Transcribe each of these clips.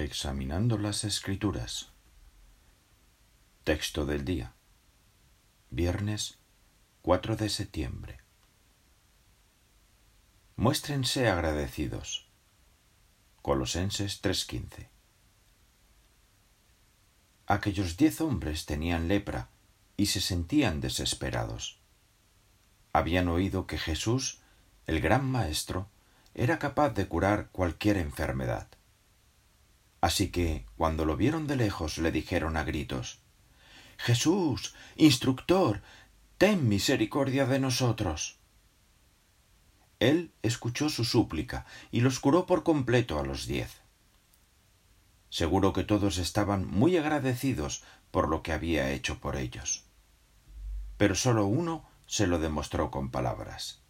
Examinando las Escrituras. Texto del día. Viernes 4 de septiembre. Muéstrense agradecidos. Colosenses 3:15. Aquellos diez hombres tenían lepra y se sentían desesperados. Habían oído que Jesús, el gran Maestro, era capaz de curar cualquier enfermedad. Así que, cuando lo vieron de lejos, le dijeron a gritos Jesús, instructor, ten misericordia de nosotros. Él escuchó su súplica y los curó por completo a los diez. Seguro que todos estaban muy agradecidos por lo que había hecho por ellos. Pero sólo uno se lo demostró con palabras.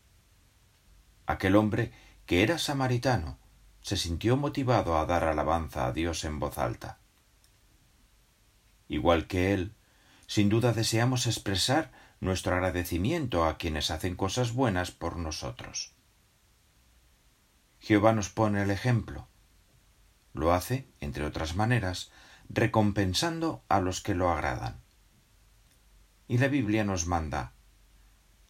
Aquel hombre, que era samaritano, se sintió motivado a dar alabanza a Dios en voz alta. Igual que él, sin duda deseamos expresar nuestro agradecimiento a quienes hacen cosas buenas por nosotros. Jehová nos pone el ejemplo. Lo hace, entre otras maneras, recompensando a los que lo agradan. Y la Biblia nos manda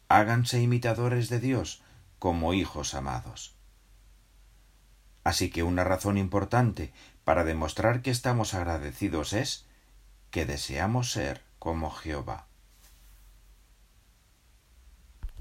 háganse imitadores de Dios como hijos amados. Así que una razón importante para demostrar que estamos agradecidos es que deseamos ser como Jehová.